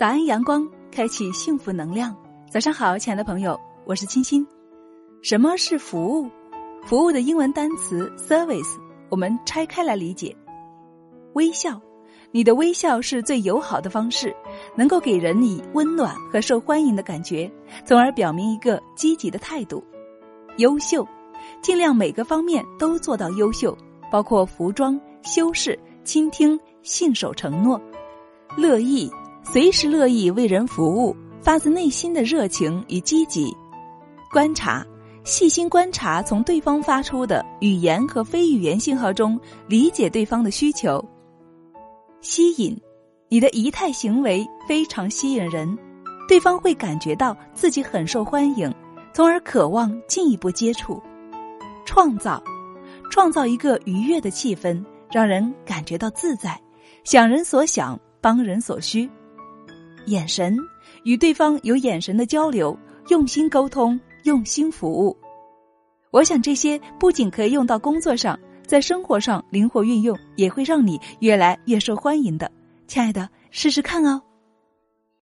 早安，阳光，开启幸福能量。早上好，亲爱的朋友，我是清新。什么是服务？服务的英文单词 service，我们拆开来理解。微笑，你的微笑是最友好的方式，能够给人以温暖和受欢迎的感觉，从而表明一个积极的态度。优秀，尽量每个方面都做到优秀，包括服装、修饰、倾听、信守承诺。乐意。随时乐意为人服务，发自内心的热情与积极。观察，细心观察从对方发出的语言和非语言信号中理解对方的需求。吸引，你的仪态行为非常吸引人，对方会感觉到自己很受欢迎，从而渴望进一步接触。创造，创造一个愉悦的气氛，让人感觉到自在，想人所想，帮人所需。眼神与对方有眼神的交流，用心沟通，用心服务。我想这些不仅可以用到工作上，在生活上灵活运用，也会让你越来越受欢迎的。亲爱的，试试看哦。